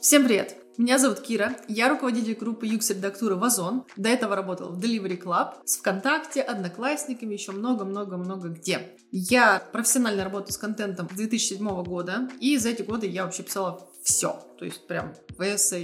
Всем привет! Меня зовут Кира, я руководитель группы UX редактуры Вазон. До этого работала в Delivery Club, с ВКонтакте, Одноклассниками, еще много-много-много где. Я профессионально работаю с контентом с 2007 года, и за эти годы я вообще писала все, то есть прям ВСА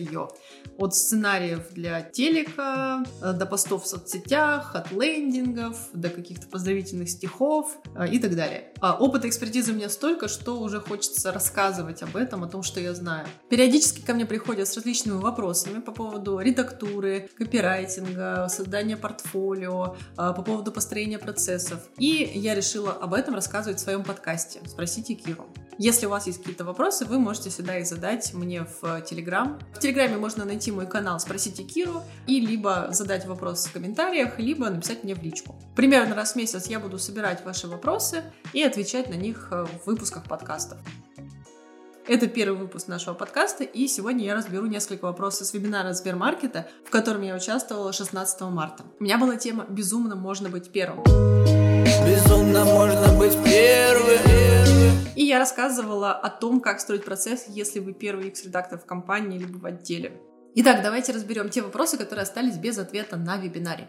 От сценариев для телека, э, до постов в соцсетях, от лендингов, до каких-то поздравительных стихов э, и так далее. А опыта экспертизы у меня столько, что уже хочется рассказывать об этом, о том, что я знаю. Периодически ко мне приходят с различными вопросами по поводу редактуры, копирайтинга, создания портфолио, э, по поводу построения процессов. И я решила об этом рассказывать в своем подкасте «Спросите Киру». Если у вас есть какие-то вопросы, вы можете всегда их задать мне в Телеграм. В Телеграме можно найти мой канал «Спросите Киру» и либо задать вопрос в комментариях, либо написать мне в личку. Примерно раз в месяц я буду собирать ваши вопросы и отвечать на них в выпусках подкастов. Это первый выпуск нашего подкаста, и сегодня я разберу несколько вопросов с вебинара Сбермаркета, в котором я участвовала 16 марта. У меня была тема «Безумно можно быть первым». Безумно можно быть первым. И я рассказывала о том, как строить процесс, если вы первый X-редактор в компании либо в отделе. Итак, давайте разберем те вопросы, которые остались без ответа на вебинаре.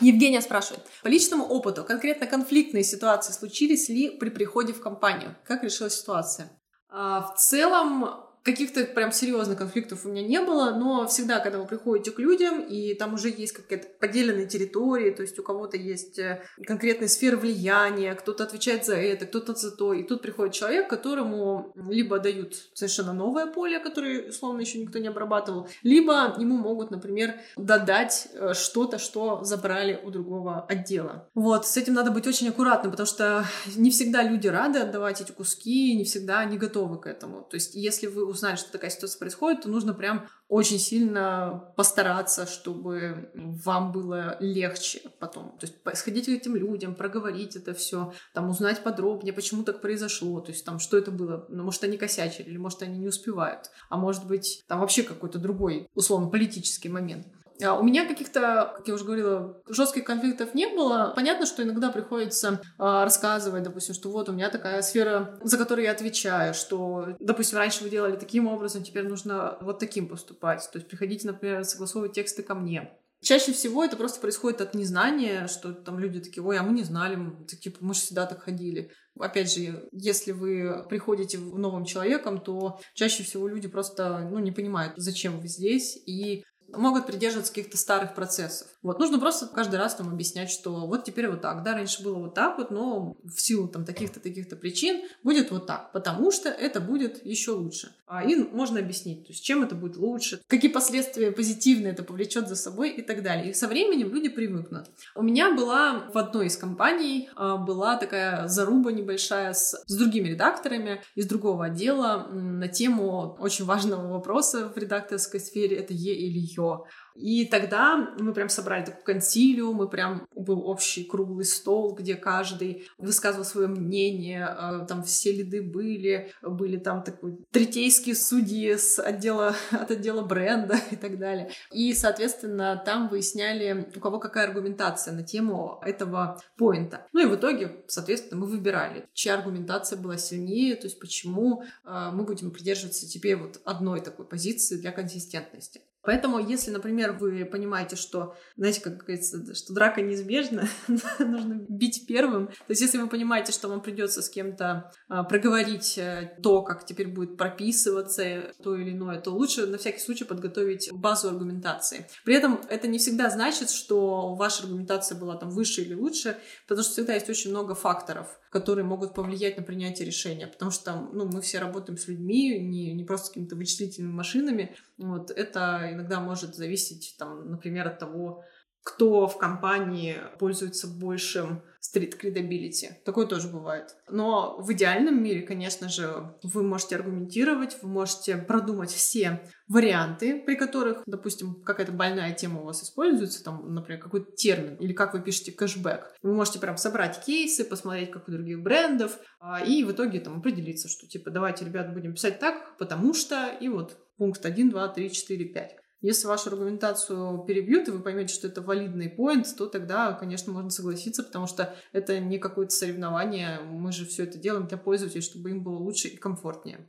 Евгения спрашивает. По личному опыту, конкретно конфликтные ситуации случились ли при приходе в компанию? Как решилась ситуация? А, в целом, каких-то прям серьезных конфликтов у меня не было, но всегда, когда вы приходите к людям, и там уже есть какая-то поделенная территория, то есть у кого-то есть э, конкретные сферы влияния, кто-то отвечает за это, кто-то за то, и тут приходит человек, которому либо дают совершенно новое поле, которое, условно, еще никто не обрабатывал, либо ему могут, например, додать э, что-то, что забрали у другого отдела. Вот, с этим надо быть очень аккуратным, потому что не всегда люди рады отдавать эти куски, не всегда они готовы к этому. То есть, если вы узнали, что такая ситуация происходит, то нужно прям очень сильно постараться, чтобы вам было легче потом. То есть сходить к этим людям, проговорить это все, там узнать подробнее, почему так произошло, то есть там что это было, ну, может они косячили, или может они не успевают, а может быть там вообще какой-то другой, условно, политический момент. А у меня каких-то, как я уже говорила, жестких конфликтов не было. Понятно, что иногда приходится э, рассказывать, допустим, что вот у меня такая сфера, за которую я отвечаю, что, допустим, раньше вы делали таким образом, теперь нужно вот таким поступать. То есть приходите, например, согласовывать тексты ко мне. Чаще всего это просто происходит от незнания, что там люди такие, ой, а мы не знали, мы, типа, мы же всегда так ходили. Опять же, если вы приходите новым человеком, то чаще всего люди просто ну, не понимают, зачем вы здесь, и могут придерживаться каких-то старых процессов. Вот, нужно просто каждый раз там объяснять, что вот теперь вот так, да, раньше было вот так вот, но в силу там таких-то, таких-то причин будет вот так, потому что это будет еще лучше. А, и можно объяснить, то есть чем это будет лучше, какие последствия позитивные это повлечет за собой и так далее. И со временем люди привыкнут. У меня была в одной из компаний а, была такая заруба небольшая с, с другими редакторами из другого отдела на тему очень важного вопроса в редакторской сфере, это Е или Ё все. И тогда мы прям собрали такой консилиум, мы прям был общий круглый стол, где каждый высказывал свое мнение, э, там все лиды были, были там такой третейские судьи с отдела, от отдела бренда и так далее. И, соответственно, там выясняли, у кого какая аргументация на тему этого поинта. Ну и в итоге, соответственно, мы выбирали, чья аргументация была сильнее, то есть почему э, мы будем придерживаться теперь вот одной такой позиции для консистентности. Поэтому, если, например, вы понимаете, что, знаете, как говорится, что драка неизбежна, нужно бить первым. То есть, если вы понимаете, что вам придется с кем-то а, проговорить э, то, как теперь будет прописываться то или иное, то лучше на всякий случай подготовить базу аргументации. При этом это не всегда значит, что ваша аргументация была там выше или лучше, потому что всегда есть очень много факторов которые могут повлиять на принятие решения, потому что ну, мы все работаем с людьми, не, не просто с какими-то вычислительными машинами, вот, это иногда может зависеть, там, например, от того, кто в компании пользуется большим стрит credibility. Такое тоже бывает. Но в идеальном мире, конечно же, вы можете аргументировать, вы можете продумать все варианты, при которых, допустим, какая-то больная тема у вас используется, там, например, какой-то термин, или как вы пишете кэшбэк. Вы можете прям собрать кейсы, посмотреть, как у других брендов, а, и в итоге там определиться, что типа давайте, ребят, будем писать так, потому что, и вот пункт 1, 2, 3, 4, 5. Если вашу аргументацию перебьют, и вы поймете, что это валидный поинт, то тогда, конечно, можно согласиться, потому что это не какое-то соревнование. Мы же все это делаем для пользователей, чтобы им было лучше и комфортнее.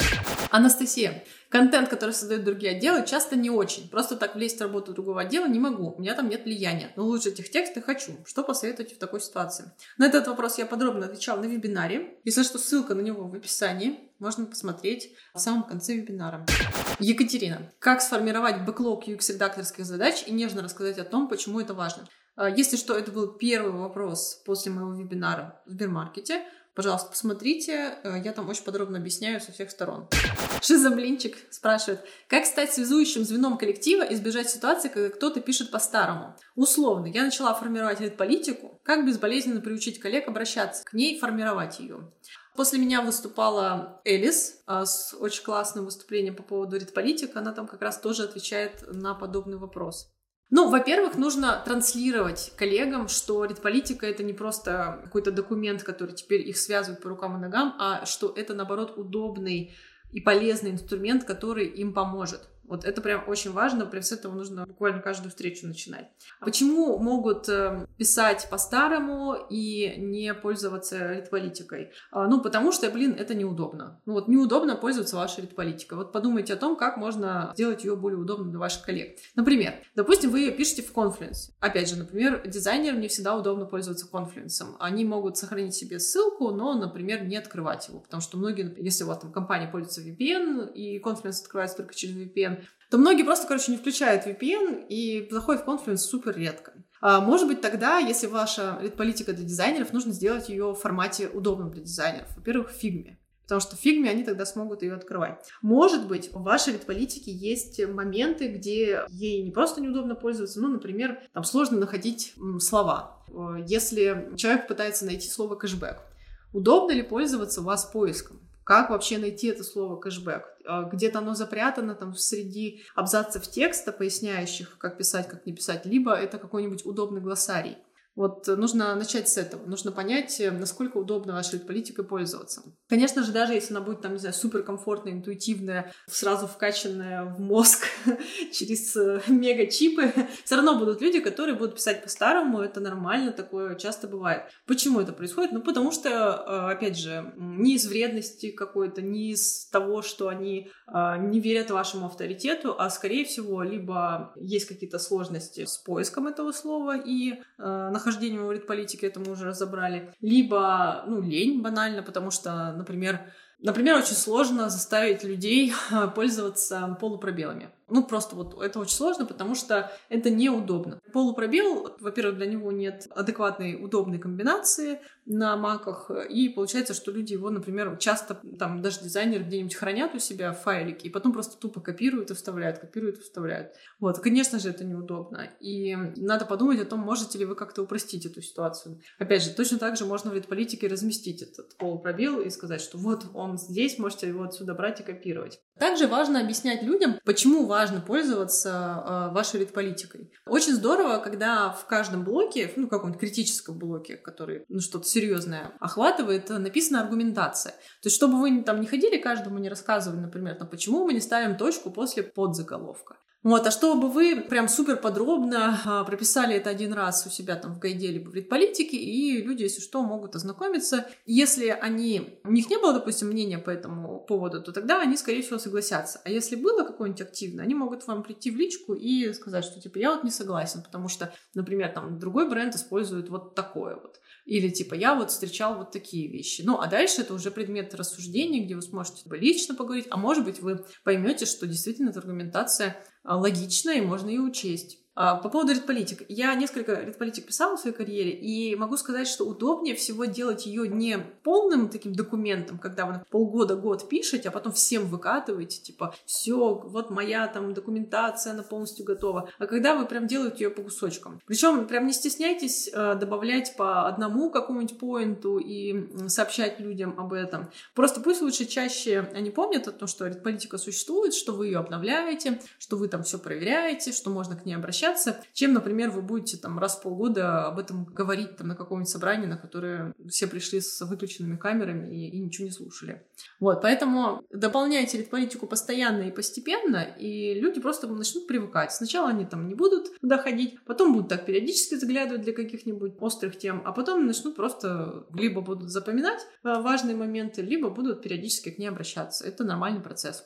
Анастасия. Контент, который создают другие отделы, часто не очень. Просто так влезть в работу другого отдела не могу. У меня там нет влияния. Но лучше этих текстов хочу. Что посоветуете в такой ситуации? На этот вопрос я подробно отвечала на вебинаре. Если что, ссылка на него в описании. Можно посмотреть в самом конце вебинара. Екатерина. Как сформировать бэклог UX-редакторских задач и нежно рассказать о том, почему это важно? А, если что, это был первый вопрос после моего вебинара в Сбермаркете. Пожалуйста, посмотрите, э, я там очень подробно объясняю со всех сторон. Шизоблинчик спрашивает, как стать связующим звеном коллектива и избежать ситуации, когда кто-то пишет по-старому? Условно, я начала формировать политику, как безболезненно приучить коллег обращаться к ней, формировать ее. После меня выступала Элис а, с очень классным выступлением по поводу редполитика. Она там как раз тоже отвечает на подобный вопрос. Ну, во-первых, нужно транслировать коллегам, что редполитика это не просто какой-то документ, который теперь их связывает по рукам и ногам, а что это, наоборот, удобный и полезный инструмент, который им поможет. Вот это прям очень важно, прям с этого нужно буквально каждую встречу начинать. Почему могут э, писать по-старому и не пользоваться редполитикой? А, ну, потому что, блин, это неудобно. Ну вот неудобно пользоваться вашей редполитикой. Вот подумайте о том, как можно сделать ее более удобной для ваших коллег. Например, допустим, вы ее пишете в Confluence. Опять же, например, дизайнерам не всегда удобно пользоваться Confluence. Они могут сохранить себе ссылку, но, например, не открывать его, потому что многие, если у вас там компания пользуется VPN, и Confluence открывается только через VPN, то многие просто, короче, не включают VPN и заходят в Confluence супер редко. А, может быть, тогда, если ваша политика для дизайнеров, нужно сделать ее в формате удобном для дизайнеров. Во-первых, в фигме. Потому что в фигме они тогда смогут ее открывать. Может быть, в вашей политике есть моменты, где ей не просто неудобно пользоваться, ну, например, там сложно находить слова. Если человек пытается найти слово кэшбэк, удобно ли пользоваться у вас поиском? Как вообще найти это слово кэшбэк? А, где-то оно запрятано там среди абзацев текста, поясняющих, как писать, как не писать, либо это какой-нибудь удобный глоссарий. Вот нужно начать с этого. Нужно понять, э, насколько удобно вашей политикой пользоваться. Конечно же, даже если она будет, там, не знаю, суперкомфортная, интуитивная, сразу вкачанная в мозг через э, мега-чипы, все равно будут люди, которые будут писать по-старому. Это нормально, такое часто бывает. Почему это происходит? Ну, потому что, э, опять же, не из вредности какой-то, не из того, что они не верят вашему авторитету, а, скорее всего, либо есть какие-то сложности с поиском этого слова и нахождением в политике, это мы уже разобрали, либо, ну, лень банально, потому что, например, Например, очень сложно заставить людей пользоваться полупробелами. Ну, просто вот это очень сложно, потому что это неудобно. Полупробел, во-первых, для него нет адекватной удобной комбинации на маках, и получается, что люди его, например, часто, там, даже дизайнеры где-нибудь хранят у себя файлики, и потом просто тупо копируют и вставляют, копируют и вставляют. Вот, конечно же, это неудобно. И надо подумать о том, можете ли вы как-то упростить эту ситуацию. Опять же, точно так же можно в редполитике разместить этот полупробел и сказать, что вот он здесь, можете его отсюда брать и копировать. Также важно объяснять людям, почему важно пользоваться э, вашей редполитикой. Очень здорово, когда в каждом блоке, ну, каком-нибудь критическом блоке, который, ну, что-то серьезное охватывает, написана аргументация. То есть, чтобы вы там не ходили, каждому не рассказывали, например, там, почему мы не ставим точку после подзаголовка. Вот, а чтобы вы прям супер подробно а, прописали это один раз у себя там в гайде либо в редполитике, и люди, если что, могут ознакомиться. Если они, у них не было, допустим, мнения по этому поводу, то тогда они, скорее всего, согласятся. А если было какое-нибудь активное, они могут вам прийти в личку и сказать, что типа я вот не согласен, потому что, например, там другой бренд использует вот такое вот. Или типа я вот встречал вот такие вещи. Ну, а дальше это уже предмет рассуждения, где вы сможете лично поговорить, а может быть вы поймете, что действительно эта аргументация логично и можно ее учесть. А, по поводу редполитик. Я несколько редполитик писала в своей карьере, и могу сказать, что удобнее всего делать ее не полным таким документом, когда вы полгода-год пишете, а потом всем выкатываете, типа, все, вот моя там документация, она полностью готова, а когда вы прям делаете ее по кусочкам. Причем прям не стесняйтесь э, добавлять по одному какому-нибудь поинту и сообщать людям об этом. Просто пусть лучше чаще они помнят о том, что редполитика существует, что вы ее обновляете, что вы там все проверяете, что можно к ней обращаться, общаться, чем, например, вы будете там раз в полгода об этом говорить там на каком-нибудь собрании, на которое все пришли с выключенными камерами и, и ничего не слушали. Вот, поэтому дополняйте лид-политику постоянно и постепенно, и люди просто начнут привыкать. Сначала они там не будут туда ходить, потом будут так периодически заглядывать для каких-нибудь острых тем, а потом начнут просто либо будут запоминать э, важные моменты, либо будут периодически к ней обращаться. Это нормальный процесс.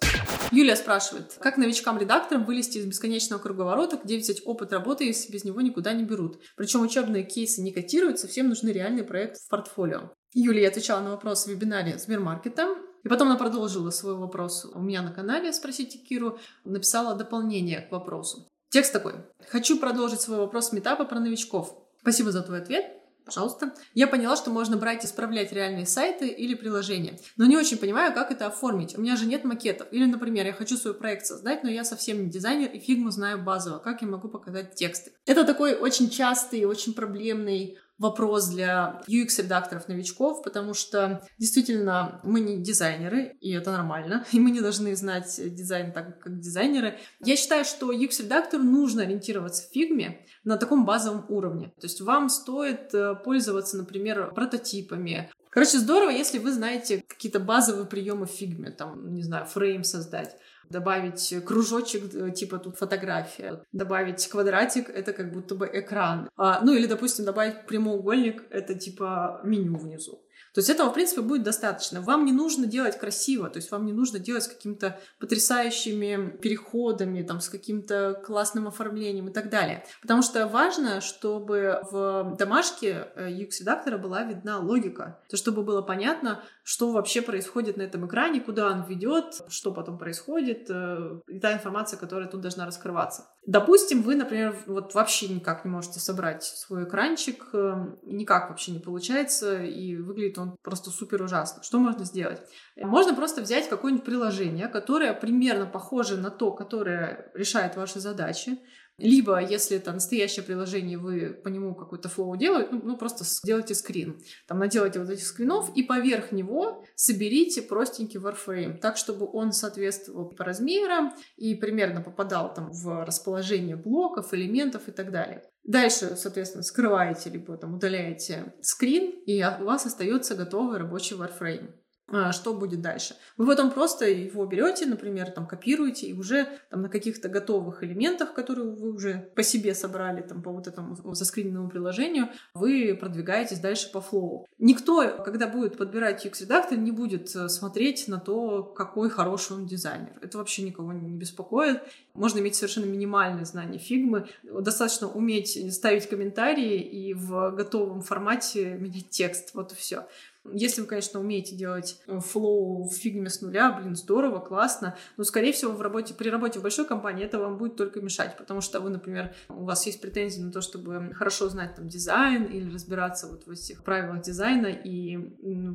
Юлия спрашивает, как новичкам-редакторам вылезти из бесконечного круговорота, где взять опыт работы, если без него никуда не берут? Причем учебные кейсы не котируются, всем нужны реальный проект в портфолио. Юлия отвечала на вопрос в вебинаре Сбермаркета. И потом она продолжила свой вопрос у меня на канале «Спросите Киру», написала дополнение к вопросу. Текст такой. Хочу продолжить свой вопрос метапа про новичков. Спасибо за твой ответ. Пожалуйста. Я поняла, что можно брать и исправлять реальные сайты или приложения. Но не очень понимаю, как это оформить. У меня же нет макетов. Или, например, я хочу свой проект создать, но я совсем не дизайнер и фигму знаю базово. Как я могу показать тексты? Это такой очень частый, очень проблемный вопрос для UX-редакторов новичков, потому что действительно мы не дизайнеры, и это нормально, и мы не должны знать дизайн так, как дизайнеры. Я считаю, что UX-редактору нужно ориентироваться в фигме на таком базовом уровне. То есть вам стоит э, пользоваться, например, прототипами, Короче, здорово, если вы знаете какие-то базовые приемы в фигме, там, не знаю, фрейм создать, добавить кружочек, э, типа тут фотография, добавить квадратик, это как будто бы экран. А, ну или, допустим, добавить прямоугольник, это типа меню внизу. То есть этого, в принципе, будет достаточно. Вам не нужно делать красиво, то есть вам не нужно делать с какими-то потрясающими переходами, там, с каким-то классным оформлением и так далее. Потому что важно, чтобы в домашке UX-редактора э, была видна логика, то чтобы было понятно, что вообще происходит на этом экране, куда он ведет, что потом происходит, э, и та информация, которая тут должна раскрываться. Допустим, вы, например, вот вообще никак не можете собрать свой экранчик, э, никак вообще не получается, и выглядит он просто супер ужасно. Что можно сделать? Можно просто взять какое-нибудь приложение, которое примерно похоже на то, которое решает ваши задачи, либо, если это настоящее приложение, вы по нему какой-то флоу делаете, ну, ну просто сделайте скрин. Там наделайте вот этих скринов и поверх него соберите простенький Warframe, так, чтобы он соответствовал по размерам и примерно попадал там в расположение блоков, элементов и так далее. Дальше, соответственно, скрываете либо там удаляете скрин, и у вас остается готовый рабочий Warframe. А, что будет дальше. Вы потом просто его берете, например, там копируете и уже там на каких-то готовых элементах, которые вы уже по себе собрали, там по вот этому заскриненному приложению, вы продвигаетесь дальше по флоу. Никто, когда будет подбирать UX-редактор, не будет э, смотреть на то, какой хороший он дизайнер. Это вообще никого не беспокоит. Можно иметь совершенно минимальное знание фигмы. Достаточно уметь ставить комментарии и в готовом формате менять текст. Вот и все. Если вы, конечно, умеете делать э, flow в фигме с нуля, блин, здорово, классно, но, скорее всего, в работе, при работе в большой компании это вам будет только мешать, потому что вы, например, у вас есть претензии на то, чтобы хорошо знать там дизайн или разбираться вот в этих правилах дизайна, и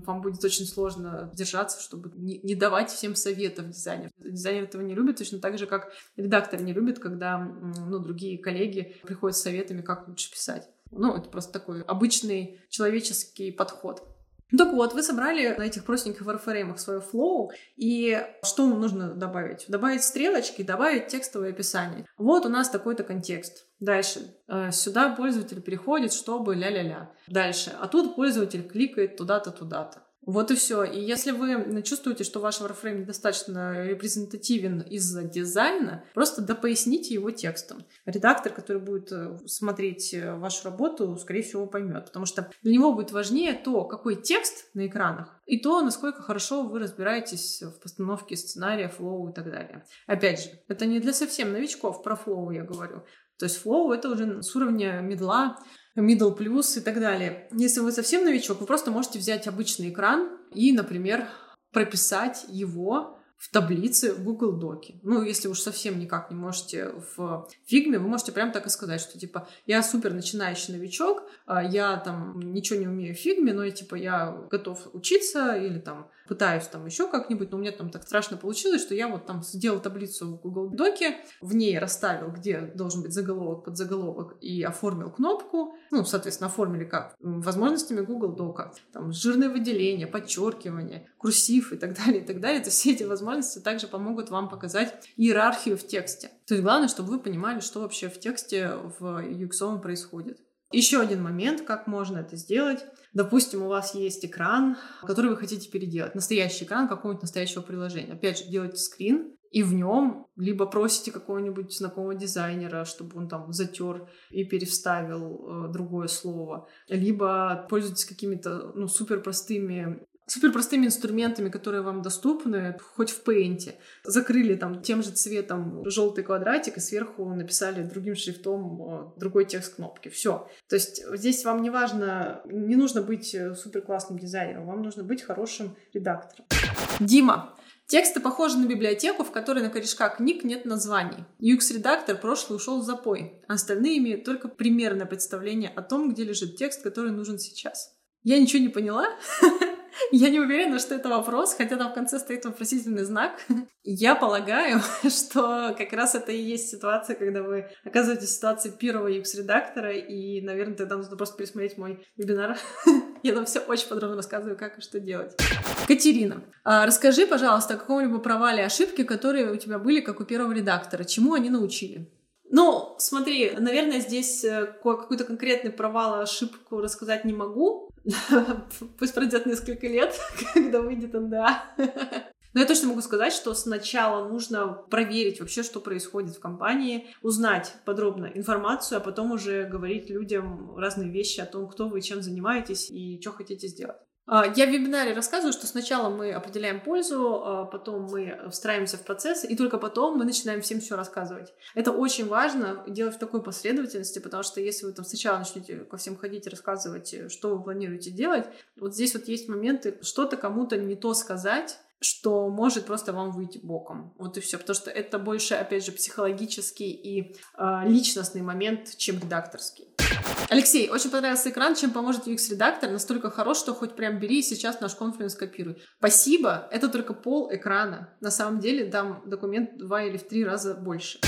вам будет очень сложно держаться, чтобы не, не давать всем советов дизайнеру. Дизайнер этого не любит, точно так же, как редактор не любит, когда ну, другие коллеги приходят с советами, как лучше писать. Ну, это просто такой обычный человеческий подход. Ну так вот, вы собрали на этих простеньких wireframe свое flow, и что нужно добавить? Добавить стрелочки, добавить текстовое описание. Вот у нас такой-то контекст. Дальше. Э, сюда пользователь переходит, чтобы ля-ля-ля. Дальше. А тут пользователь кликает туда-то, туда-то. Вот и все. И если вы чувствуете, что ваш wireframe недостаточно репрезентативен из-за дизайна, просто допоясните его текстом. Редактор, который будет э, смотреть э, вашу работу, скорее всего, поймет. Потому что для него будет важнее то, какой текст на экранах, и то, насколько хорошо вы разбираетесь в постановке сценария, flow и так далее. Опять же, это не для совсем новичков, про flow я говорю. То есть flow — это уже с уровня middle а, middle plus и так далее. Если вы совсем новичок, вы просто можете взять обычный экран и, например, прописать его в таблице в Google Doc е. Ну, если уж совсем никак не можете в фигме, вы можете прям так и сказать, что типа я супер начинающий новичок, а я там ничего не умею в фигме, но я типа я готов учиться или там пытаюсь там еще как-нибудь, но у меня там так страшно получилось, что я вот там сделал таблицу в Google Doc е, в ней расставил, где должен быть заголовок, подзаголовок, и оформил кнопку, ну, соответственно, оформили как? Возможностями Google Doc а. Там жирное выделение, подчеркивание, курсив и так далее, и так далее. То все эти возможности также помогут вам показать иерархию в тексте. То есть главное, чтобы вы понимали, что вообще в тексте в UX происходит. Еще один момент, как можно это сделать. Допустим, у вас есть экран, который вы хотите переделать. Настоящий экран какого-нибудь настоящего приложения. Опять же, делайте скрин, и в нем либо просите какого-нибудь знакомого дизайнера, чтобы он там затер и переставил э, другое слово, либо пользуйтесь какими-то ну, супер простыми супер простыми инструментами, которые вам доступны, хоть в Paint. Закрыли там тем же цветом желтый квадратик и сверху написали другим шрифтом э, другой текст кнопки. Все. То есть здесь вам не важно, не нужно быть э, супер классным дизайнером, вам нужно быть хорошим редактором. Дима, Тексты похожи на библиотеку, в которой на корешках книг нет названий. UX-редактор прошлый ушел в запой, а остальные имеют только примерное представление о том, где лежит текст, который нужен сейчас. Я ничего не поняла, Я не уверена, что это вопрос, хотя там в конце стоит вопросительный знак. Я полагаю, что как раз это и есть ситуация, когда вы оказываетесь в ситуации первого UX-редактора, и, наверное, тогда нужно просто пересмотреть мой вебинар. Я там все очень подробно рассказываю, как и что делать. Катерина, а расскажи, пожалуйста, о каком-либо провале ошибки, которые у тебя были, как у первого редактора. Чему они научили? Ну, смотри, наверное, здесь э, какой-то конкретный провал, ошибку рассказать не могу. Пусть пройдет несколько лет, когда выйдет НДА. Но я точно могу сказать, что сначала нужно проверить вообще, что происходит в компании, узнать подробно информацию, а потом уже говорить людям разные вещи о том, кто вы, чем занимаетесь и что хотите сделать. А, я в вебинаре рассказываю, что сначала мы определяем пользу, а потом мы встраиваемся в процесс, и только потом мы начинаем всем все рассказывать. Это очень важно делать в такой последовательности, потому что если вы там сначала начнете ко всем ходить и рассказывать, что вы планируете делать, вот здесь вот есть моменты, что-то кому-то не то сказать, что может просто вам выйти боком. Вот и все. Потому что это больше, опять же, психологический и э, личностный момент, чем редакторский. Алексей, очень понравился экран, чем поможет UX-редактор. Настолько хорош, что хоть прям бери и сейчас наш конференц копируй. Спасибо, это только пол экрана. На самом деле дам документ два или в три раза больше.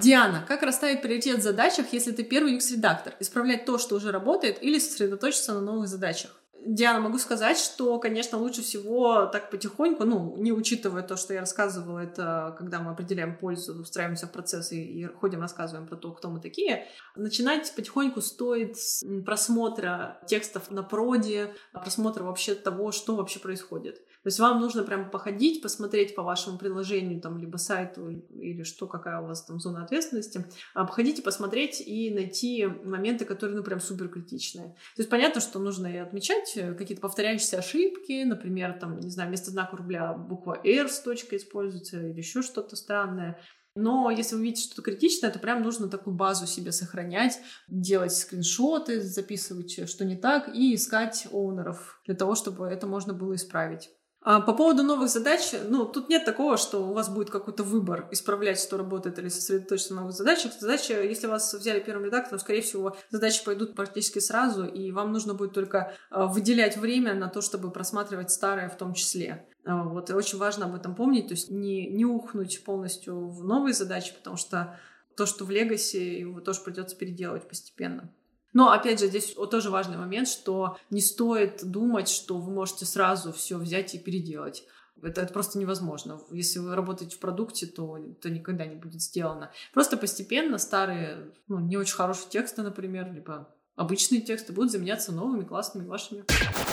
Диана, как расставить приоритет в задачах, если ты первый UX-редактор? Исправлять то, что уже работает, или сосредоточиться на новых задачах? Диана, могу сказать, что, конечно, лучше всего так потихоньку, ну, не учитывая то, что я рассказывала, это когда мы определяем пользу, встраиваемся в процессы и ходим, рассказываем про то, кто мы такие, начинать потихоньку стоит с просмотра текстов на проде, просмотра вообще того, что вообще происходит. То есть вам нужно прям походить, посмотреть по вашему приложению, там, либо сайту, или что, какая у вас там зона ответственности, обходите, посмотреть и найти моменты, которые, ну, прям супер критичные. То есть понятно, что нужно и отмечать э, какие-то повторяющиеся ошибки, например, там, не знаю, вместо знака рубля буква R с точкой используется, или еще что-то странное. Но если вы видите что-то критичное, то прям нужно такую базу себе сохранять, делать скриншоты, записывать, что не так, и искать оунеров для того, чтобы это можно было исправить. А по поводу новых задач, ну, тут нет такого, что у вас будет какой-то выбор, исправлять, что работает, или сосредоточиться на новых задачах. Задача, если вас взяли первым редактором, скорее всего, задачи пойдут практически сразу, и вам нужно будет только а, выделять время на то, чтобы просматривать старое в том числе. А, вот, и очень важно об этом помнить, то есть не, не ухнуть полностью в новые задачи, потому что то, что в Legacy, его тоже придется переделывать постепенно. Но, опять же, здесь тоже важный момент, что не стоит думать, что вы можете сразу все взять и переделать. Это, это просто невозможно. Если вы работаете в продукте, то это никогда не будет сделано. Просто постепенно старые, ну, не очень хорошие тексты, например, либо обычные тексты будут заменяться новыми классными вашими.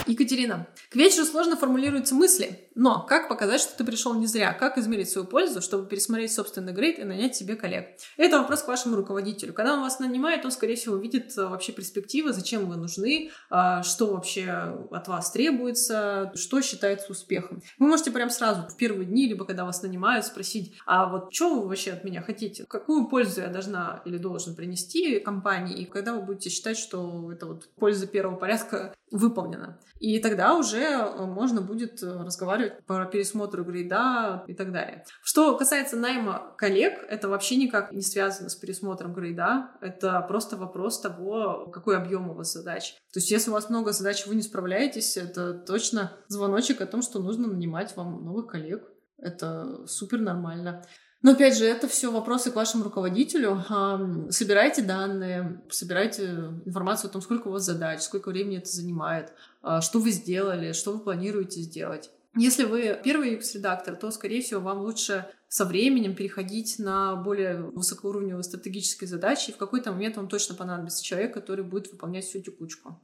Екатерина, к вечеру сложно формулируются мысли, но как показать, что ты пришел не зря? Как измерить свою пользу, чтобы пересмотреть собственный грейд и нанять себе коллег? Это вопрос к вашему руководителю. Когда он вас нанимает, он, скорее всего, видит э, вообще перспективы, зачем вы нужны, а, что вообще от вас требуется, что считается успехом. Вы можете прям сразу в первые дни, либо когда вас нанимают, спросить, а вот что вы вообще от меня хотите? Какую пользу я должна или должен принести компании? И когда вы будете считать, что что это вот польза первого порядка выполнена. И тогда уже э, можно будет э, разговаривать про пересмотр грейда и так далее. Что касается найма коллег, это вообще никак не связано с пересмотром грейда. Это просто вопрос того, какой объем у вас задач. То есть если у вас много задач, вы не справляетесь, это точно звоночек о том, что нужно нанимать вам новых коллег. Это супер нормально. Но опять же, это все вопросы к вашему руководителю. Собирайте данные, собирайте информацию о том, сколько у вас задач, сколько времени это занимает, а, что вы сделали, что вы планируете сделать. Если вы первый UX-редактор, то, скорее всего, вам лучше со временем переходить на более высокоуровневые стратегические задачи, и в какой-то момент вам точно понадобится человек, который будет выполнять всю текучку.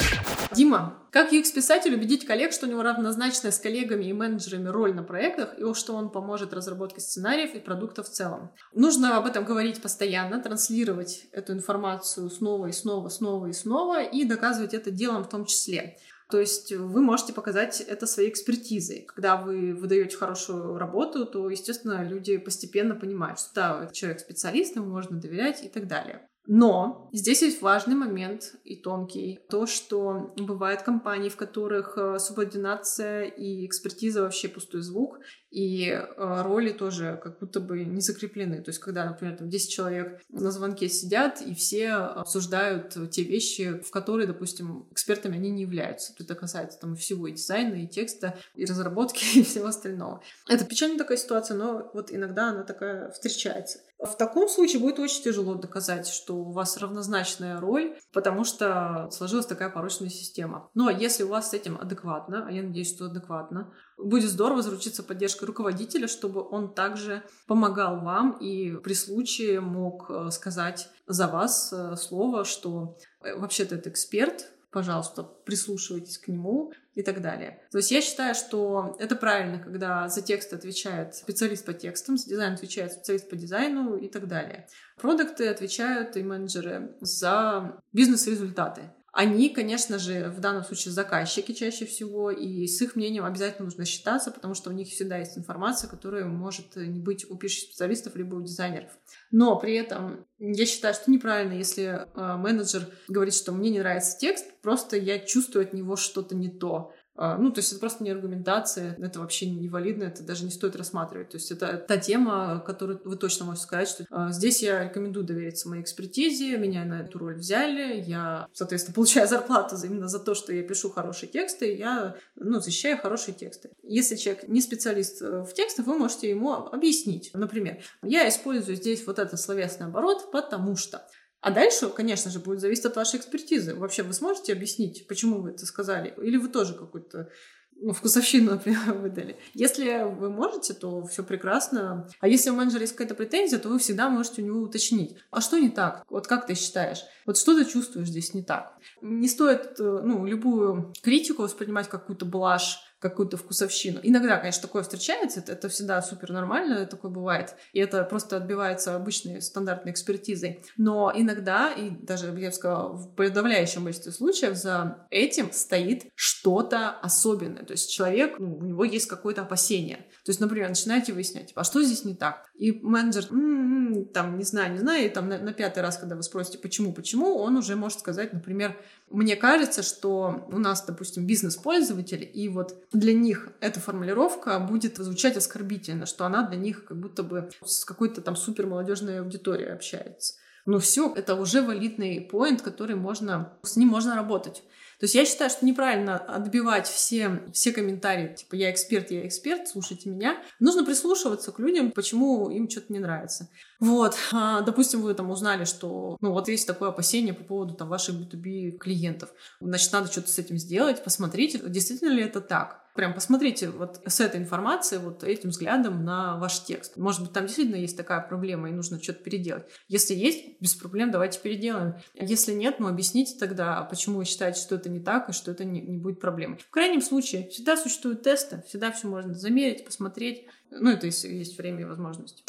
Дима, как UX-писатель убедить коллег, что у него равнозначная с коллегами и менеджерами роль на проектах, и что он поможет разработке сценариев и продуктов в целом? Нужно об этом говорить постоянно, транслировать эту информацию снова и снова, снова и снова, и доказывать это делом в том числе. То есть вы можете показать это своей экспертизой. Когда вы выдаете хорошую работу, то, естественно, люди постепенно понимают, что да, человек специалист, ему можно доверять и так далее. Но здесь есть важный момент и тонкий. То, что бывают компании, в которых э, субординация и экспертиза вообще пустой звук, и э, роли тоже как будто бы не закреплены. То есть, когда, например, там 10 человек на звонке сидят, и все обсуждают те вещи, в которые, допустим, экспертами они не являются. Это касается там всего и дизайна, и текста, и разработки, и всего остального. Это печальная такая ситуация, но вот иногда она такая встречается. В таком случае будет очень тяжело доказать, что у вас равнозначная роль, потому что сложилась такая порочная система. Но если у вас с этим адекватно, а я надеюсь, что адекватно, будет здорово заручиться поддержкой руководителя, чтобы он также помогал вам и при случае мог э, сказать за вас э, слово, что э, вообще-то это эксперт, пожалуйста, прислушивайтесь к нему и так далее. То есть я считаю, что это правильно, когда за текст отвечает специалист по текстам, за дизайн отвечает специалист по дизайну и так далее. Продукты отвечают и менеджеры за бизнес-результаты. Они, конечно же, в данном случае заказчики чаще всего, и с их мнением обязательно нужно считаться, потому что у них всегда есть информация, которая может не быть у пишущих специалистов либо у дизайнеров. Но при этом я считаю, что неправильно, если э, менеджер говорит, что мне не нравится текст, просто я чувствую от него что-то не то. А, ну, то есть это просто не аргументация, это вообще не валидно, это даже не стоит рассматривать. То есть это та тема, которую вы точно можете сказать, что э, здесь я рекомендую довериться моей экспертизе, меня на эту роль взяли, я, соответственно, получаю зарплату именно за то, что я пишу хорошие тексты, я, ну, защищаю хорошие тексты. Если человек не специалист э, в текстах, вы можете ему объяснить. Например, я использую здесь вот этот словесный оборот, потому что а дальше, конечно же, будет зависеть от вашей экспертизы. Вообще, вы сможете объяснить, почему вы это сказали? Или вы тоже какую-то ну, вкусовщину, например, выдали. Если вы можете, то все прекрасно. А если у менеджера есть какая-то претензия, то вы всегда можете у него уточнить. А что не так? Вот как ты считаешь? Вот что ты чувствуешь здесь не так? Не стоит э, ну, любую критику воспринимать как какую-то блажь какую-то вкусовщину. Иногда, конечно, такое встречается, это, это всегда супер нормально, такое бывает, и это просто отбивается обычной стандартной экспертизой. Но иногда, и даже, я бы сказала, в подавляющем большинстве случаев за этим стоит что-то особенное. То есть человек, ну, у него есть какое-то опасение. То есть, например, начинаете выяснять, типа, а что здесь не так? И менеджер, м-м-м, там, не знаю, не знаю, и там на, на пятый раз, когда вы спросите, почему, почему, он уже может сказать, например, мне кажется, что у нас, допустим, бизнес-пользователи, и вот для них эта формулировка будет звучать оскорбительно, что она для них как будто бы с какой-то там супер молодежной аудиторией общается. Но все, это уже валидный поинт, который можно, с ним можно работать. То есть я считаю, что неправильно отбивать все, все комментарии, типа «я эксперт, я эксперт, слушайте меня». Нужно прислушиваться к людям, почему им что-то не нравится. Вот, а, допустим, вы там узнали, что, ну, вот есть такое опасение по поводу там ваших B2B клиентов. Значит, надо что-то с этим сделать, посмотрите, действительно ли это так прям посмотрите вот с этой информацией, вот этим взглядом на ваш текст. Может быть, там действительно есть такая проблема, и нужно что-то переделать. Если есть, без проблем давайте переделаем. Если нет, ну объясните тогда, почему вы считаете, что это не так, и что это не, не будет проблемой. В крайнем случае, всегда существуют тесты, всегда все можно замерить, посмотреть. Ну, это если есть время и возможность.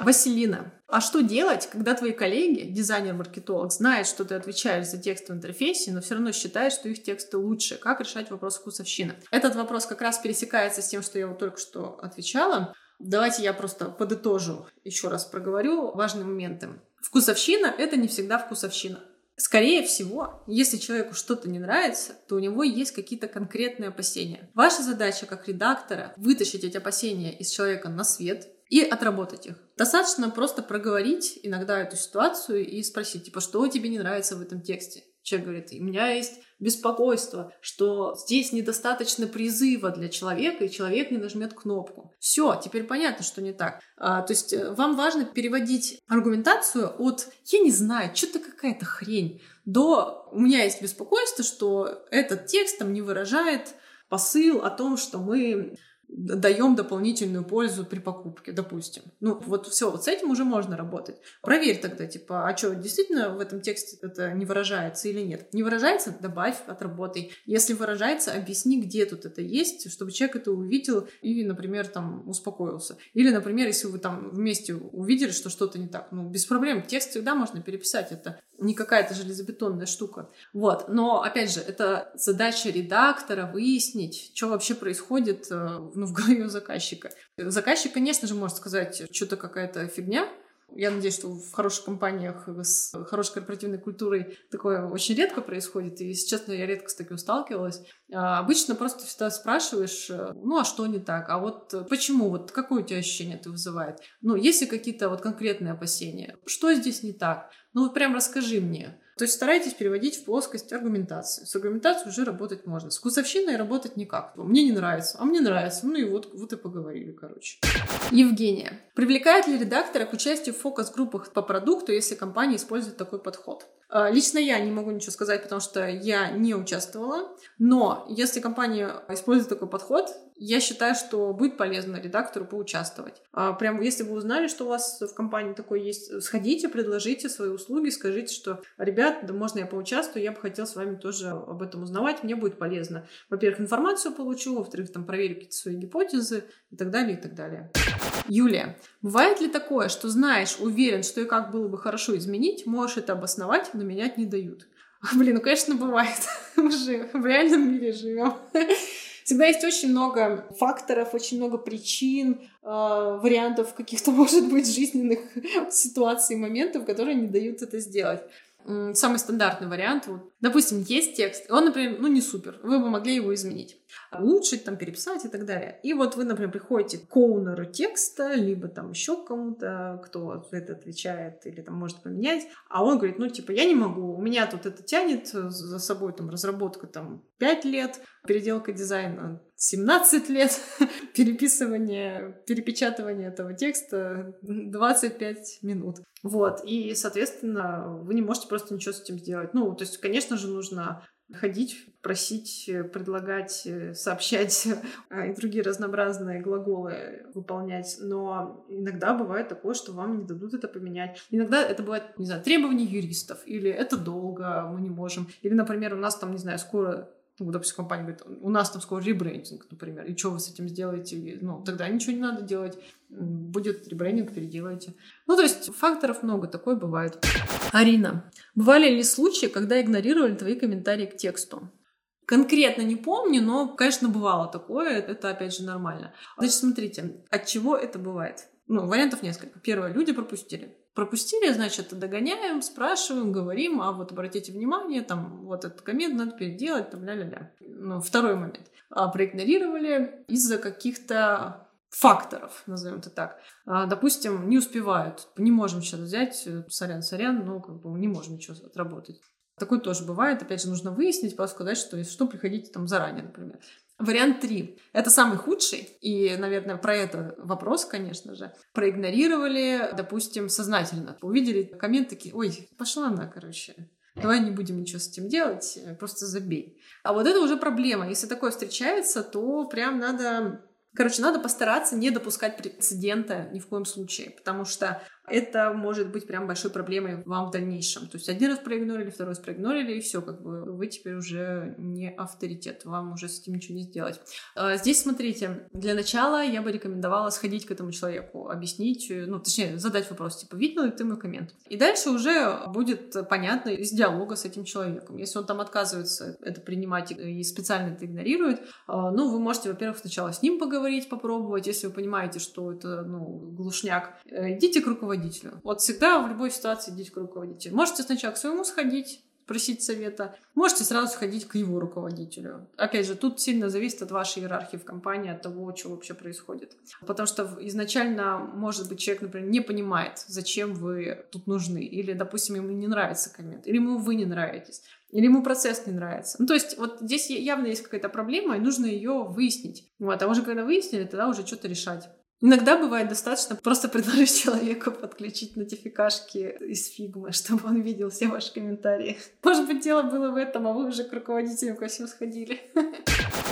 Василина. А что делать, когда твои коллеги, дизайнер-маркетолог, знают, что ты отвечаешь за текст в интерфейсе, но все равно считают, что их тексты лучше? Как решать вопрос вкусовщины? Этот вопрос как раз пересекается с тем, что я вот только что отвечала. Давайте я просто подытожу, еще раз проговорю важные моменты. Вкусовщина — это не всегда вкусовщина. Скорее всего, если человеку что-то не нравится, то у него есть какие-то конкретные опасения. Ваша задача как редактора вытащить эти опасения из человека на свет и отработать их. Достаточно просто проговорить иногда эту ситуацию и спросить, типа, что тебе не нравится в этом тексте. Человек говорит, у меня есть беспокойство, что здесь недостаточно призыва для человека, и человек не нажмет кнопку. Все, теперь понятно, что не так. А, то есть э, вам важно переводить аргументацию от «я не знаю, что-то какая-то хрень» до «у меня есть беспокойство, что этот текст там не выражает посыл о том, что мы даем дополнительную пользу при покупке, допустим. Ну, вот все, вот с этим уже можно работать. Проверь тогда, типа, а что, действительно в этом тексте это не выражается или нет? Не выражается? Добавь, отработай. Если выражается, объясни, где тут это есть, чтобы человек это увидел и, например, там, успокоился. Или, например, если вы там вместе увидели, что что-то не так, ну, без проблем, текст всегда можно переписать, это не какая-то железобетонная штука. Вот. Но, опять же, это задача редактора выяснить, что вообще происходит э, ну, в голове у заказчика. Заказчик, конечно же, может сказать, что-то какая-то фигня, я надеюсь, что в хороших компаниях с хорошей корпоративной культурой такое очень редко происходит. И, если честно, я редко с таким сталкивалась. А обычно просто всегда спрашиваешь, э, ну, а что не так? А вот почему? Вот какое у тебя ощущение это вызывает? Ну, есть ли какие-то вот конкретные опасения? Что здесь не так? Ну, вот прям расскажи мне. То есть старайтесь переводить в плоскость аргументации. С аргументацией уже работать можно. С вкусовщиной работать никак. Мне не нравится, а мне нравится. Ну и вот, вот и поговорили, короче. Евгения. Привлекает ли редактора к участию в фокус-группах по продукту, если компания использует такой подход? А, лично я не могу ничего сказать, потому что я не участвовала. Но если компания использует такой подход, я считаю, что будет полезно редактору поучаствовать. А, прям если вы узнали, что у вас в компании такое есть, сходите, предложите свои услуги, скажите, что, ребят, да можно я поучаствую, я бы хотел с вами тоже об этом узнавать, мне будет полезно. Во-первых, информацию получу, во-вторых, там проверю какие-то свои гипотезы и так далее, и так далее. Юлия, бывает ли такое, что знаешь, уверен, что и как было бы хорошо изменить, можешь это обосновать, но менять не дают? Блин, ну, конечно, бывает. Мы же в реальном мире живем. Всегда есть очень много факторов, очень много причин, э, вариантов каких-то, может быть, жизненных ситуаций, моментов, которые не дают это сделать самый стандартный вариант. Вот, допустим, есть текст, он, например, ну не супер, вы бы могли его изменить, улучшить, там, переписать и так далее. И вот вы, например, приходите к коунеру текста, либо там еще кому-то, кто это отвечает или там может поменять, а он говорит, ну типа, я не могу, у меня тут это тянет за собой там разработка там 5 лет, переделка дизайна 17 лет, переписывание, перепечатывание этого текста 25 минут. Вот, и, соответственно, вы не можете просто ничего с этим сделать. Ну, то есть, конечно же, нужно ходить, просить, предлагать, сообщать и другие разнообразные глаголы выполнять. Но иногда бывает такое, что вам не дадут это поменять. Иногда это бывает, не знаю, требования юристов, или это долго, мы не можем. Или, например, у нас там, не знаю, скоро ну, допустим, компания говорит, у нас там скоро ребрендинг, например, и что вы с этим сделаете? Ну, тогда ничего не надо делать, будет ребрендинг, переделайте. Ну, то есть факторов много, такое бывает. Арина, бывали ли случаи, когда игнорировали твои комментарии к тексту? Конкретно не помню, но, конечно, бывало такое, это опять же нормально. Значит, смотрите, от чего это бывает? Ну, вариантов несколько. Первое, люди пропустили. Пропустили, значит, догоняем, спрашиваем, говорим, а вот обратите внимание, там, вот этот коммент надо переделать, там, ля-ля-ля. Ну, второй момент. А, проигнорировали из-за каких-то факторов, назовем это так. А, допустим, не успевают, не можем сейчас взять, сорян-сорян, но как бы не можем ничего отработать. Такое тоже бывает. Опять же, нужно выяснить, просто сказать, что если что, приходите там заранее, например. Вариант 3. Это самый худший, и, наверное, про это вопрос, конечно же. Проигнорировали, допустим, сознательно. Увидели коммент такие, ой, пошла она, короче. Давай не будем ничего с этим делать, просто забей. А вот это уже проблема. Если такое встречается, то прям надо Короче, надо постараться не допускать прецедента ни в коем случае, потому что это может быть прям большой проблемой вам в дальнейшем. То есть один раз проигнорили, второй раз проигнорили, и все, как бы вы теперь уже не авторитет, вам уже с этим ничего не сделать. А, здесь, смотрите, для начала я бы рекомендовала сходить к этому человеку, объяснить, ну, точнее, задать вопрос, типа, видел ли ты мой коммент? И дальше уже будет понятно из диалога с этим человеком. Если он там отказывается это принимать и специально это игнорирует, а, ну, вы можете, во-первых, сначала с ним поговорить, попробовать, если вы понимаете, что это, ну, глушняк, э, идите к руководителю руководителю. Вот всегда в любой ситуации идите к руководителю. Можете сначала к своему сходить, просить совета. Можете сразу сходить к его руководителю. Опять же, тут сильно зависит от вашей иерархии в компании, от того, что вообще происходит. Потому что изначально, может быть, человек, например, не понимает, зачем вы тут нужны. Или, допустим, ему не нравится коммент. Или ему вы не нравитесь. Или ему процесс не нравится. Ну, то есть, вот здесь явно есть какая-то проблема, и нужно ее выяснить. Вот, а уже когда выяснили, тогда уже что-то решать. Иногда бывает достаточно просто предложить человеку подключить нотификашки из фигмы, чтобы он видел все ваши комментарии. Может быть, дело было в этом, а вы уже к руководителям ко всем сходили.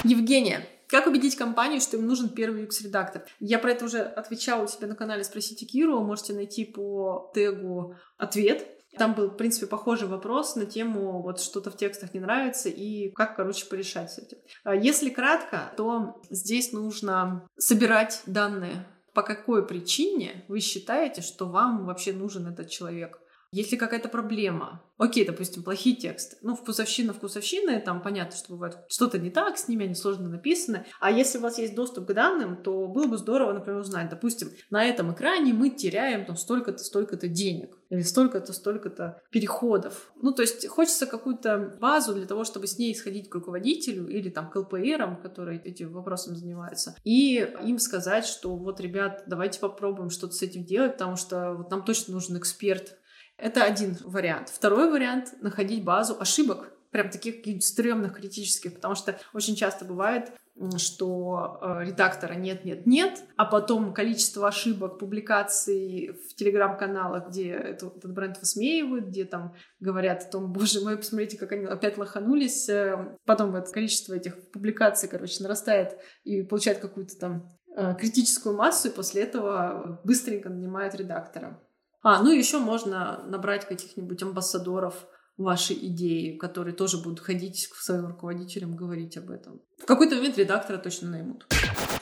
Евгения, как убедить компанию, что им нужен первый UX-редактор? Я про это уже отвечала у себя на канале «Спросите Киру». Можете найти по тегу ответ. Там был, в принципе, похожий вопрос на тему вот что-то в текстах не нравится и как, короче, порешать с этим. А если кратко, то здесь нужно собирать данные. По какой причине вы считаете, что вам вообще нужен этот человек? Если какая-то проблема, окей, допустим, плохие тексты, ну, вкусовщина, вкусовщина, там понятно, что бывает что-то не так с ними, они сложно написаны. А если у вас есть доступ к данным, то было бы здорово, например, узнать, допустим, на этом экране мы теряем там столько-то, столько-то денег или столько-то, столько-то переходов. Ну, то есть хочется какую-то базу для того, чтобы с ней сходить к руководителю или там к ЛПРам, которые этим вопросом занимаются, и им сказать, что вот, ребят, давайте попробуем что-то с этим делать, потому что вот нам точно нужен эксперт это один вариант. Второй вариант — находить базу ошибок, прям таких стрёмных, критических, потому что очень часто бывает, что э, редактора нет, нет, нет, а потом количество ошибок публикаций в телеграм-каналах, где это, этот бренд высмеивают, где там говорят о том, боже мой, посмотрите, как они опять лоханулись, э, потом это количество этих публикаций, короче, нарастает и получает какую-то там э, критическую массу, и после этого быстренько нанимают редактора. А, ну еще можно набрать каких-нибудь амбассадоров вашей идеи, которые тоже будут ходить к своим руководителям говорить об этом. В какой-то момент редактора точно наймут.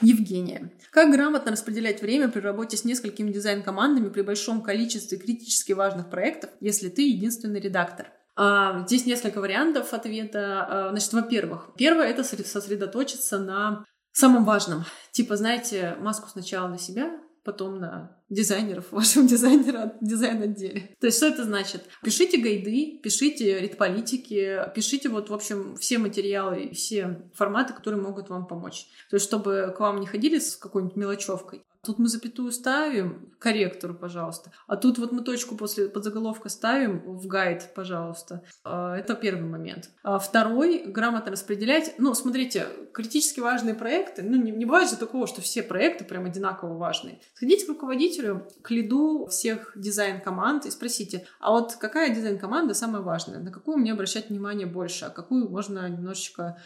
Евгения. Как грамотно распределять время при работе с несколькими дизайн-командами при большом количестве критически важных проектов, если ты единственный редактор? А, здесь несколько вариантов ответа. А, значит, во-первых, первое — это сосредоточиться на самом важном. Типа, знаете, маску сначала на себя, потом на дизайнеров в вашем дизайнера, дизайн-отделе. То есть что это значит? Пишите гайды, пишите редполитики, пишите вот, в общем, все материалы, все форматы, которые могут вам помочь. То есть чтобы к вам не ходили с какой-нибудь мелочевкой, Тут мы запятую ставим, корректор, пожалуйста. А тут вот мы точку после подзаголовка ставим в гайд, пожалуйста. А, это первый момент. А второй — грамотно распределять. Ну, смотрите, критически важные проекты, ну, не, не бывает же такого, что все проекты прям одинаково важные. Сходите к руководителю, к лиду всех дизайн-команд и спросите, а вот какая дизайн-команда самая важная? На какую мне обращать внимание больше? А какую можно немножечко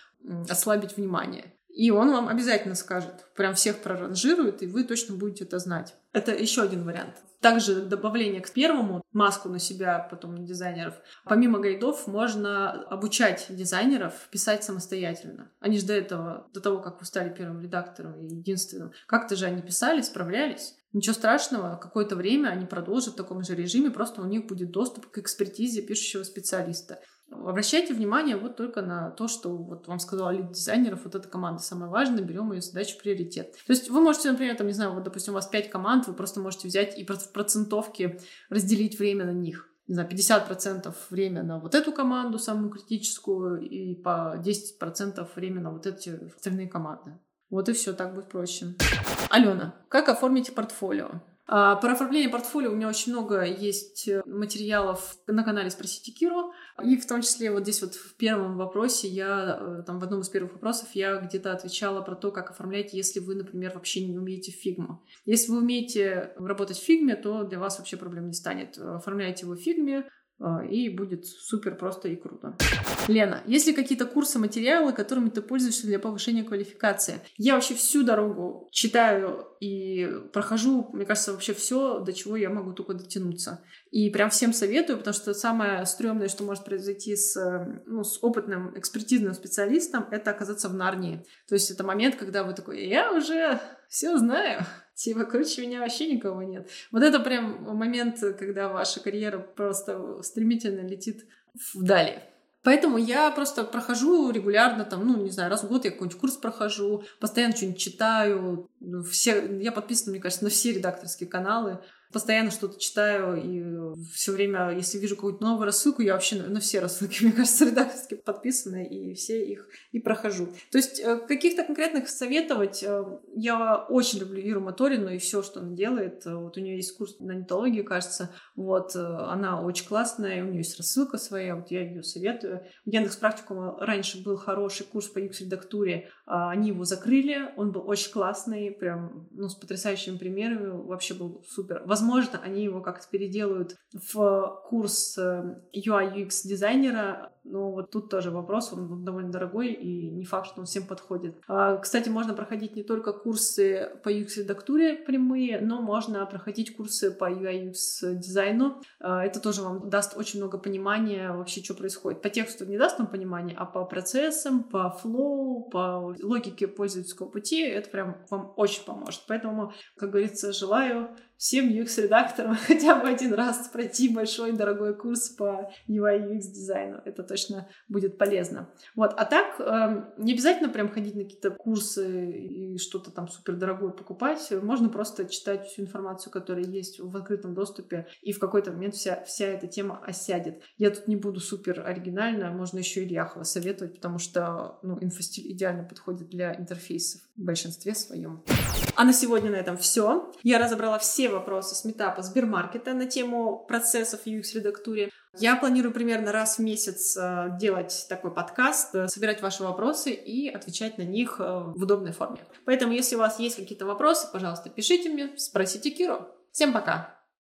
ослабить внимание? И он вам обязательно скажет, прям всех проранжирует, и вы точно будете это знать. Это еще один вариант. Также добавление к первому, маску на себя, потом дизайнеров. Помимо гайдов можно обучать дизайнеров писать самостоятельно. Они же до этого, до того, как вы стали первым редактором и единственным, как-то же они писали, справлялись. Ничего страшного, какое-то время они продолжат в таком же режиме, просто у них будет доступ к экспертизе пишущего специалиста. Обращайте внимание вот только на то, что вот вам сказала лид дизайнеров, вот эта команда самая важная, берем ее задачу приоритет. То есть вы можете, например, там, не знаю, вот, допустим, у вас 5 команд, вы просто можете взять и в процентовке разделить время на них. Не знаю, 50% время на вот эту команду, самую критическую, и по 10% время на вот эти остальные команды. Вот и все, так будет проще. Алена, как оформить портфолио? А, про оформление портфолио у меня очень много есть э, материалов на канале «Спросите Киру». И в том числе вот здесь вот в первом вопросе я, э, там в одном из первых вопросов я где-то отвечала про то, как оформлять, если вы, например, вообще не умеете фигму. Если вы умеете работать в фигме, то для вас вообще проблем не станет. Оформляйте его в фигме, и будет супер просто и круто. Лена, есть ли какие-то курсы, материалы, которыми ты пользуешься для повышения квалификации? Я вообще всю дорогу читаю и прохожу, мне кажется, вообще все, до чего я могу только дотянуться. И прям всем советую, потому что самое стрёмное, что может произойти с, ну, с опытным экспертизным специалистом, это оказаться в Нарнии. То есть это момент, когда вы такой, я уже все знаю, Типа, короче, меня вообще никого нет. Вот это прям момент, когда ваша карьера просто стремительно летит вдали. Поэтому я просто прохожу регулярно, там, ну, не знаю, раз в год я какой-нибудь курс прохожу, постоянно что-нибудь читаю. Все, я подписана, мне кажется, на все редакторские каналы. Постоянно что-то читаю и все время, если вижу какую-то новую рассылку, я вообще на все рассылки, мне кажется, редакторски подписаны, и все их и прохожу. То есть э, каких-то конкретных советовать э, я очень люблю Иру Моторину и все, что она делает. Вот у нее есть курс на нетологию, кажется. Вот она очень классная, у нее есть рассылка своя, вот я ее советую. В Яндекс Практикума раньше был хороший курс по UX-редактуре, а, они его закрыли, он был очень классный, прям, ну, с потрясающими примерами, вообще был супер. Возможно, они его как-то переделают в курс UI UX дизайнера, но вот тут тоже вопрос, он довольно дорогой и не факт, что он всем подходит. А, кстати, можно проходить не только курсы по UX-редактуре прямые, но можно проходить курсы по UI UX дизайну. А, это тоже вам даст очень много понимания вообще, что происходит. По тексту не даст вам понимания, а по процессам, по флоу, по логике пользовательского пути это прям вам очень поможет. Поэтому, как говорится, желаю всем UX-редакторам хотя бы один раз пройти большой дорогой курс по UI UX дизайну. Это будет полезно. Вот. А так, э, не обязательно прям ходить на какие-то курсы и что-то там супер дорогое покупать. Можно просто читать всю информацию, которая есть в открытом доступе, и в какой-то момент вся, вся эта тема осядет. Я тут не буду супер оригинальна, можно еще Ильяхова советовать, потому что ну, инфостиль идеально подходит для интерфейсов в большинстве своем. А на сегодня на этом все. Я разобрала все вопросы с метапа Сбермаркета на тему процессов в UX-редактуре. Я планирую примерно раз в месяц э, делать такой подкаст, э, собирать ваши вопросы и отвечать на них э, в удобной форме. Поэтому, если у вас есть какие-то вопросы, пожалуйста, пишите мне, спросите Киру. Всем пока!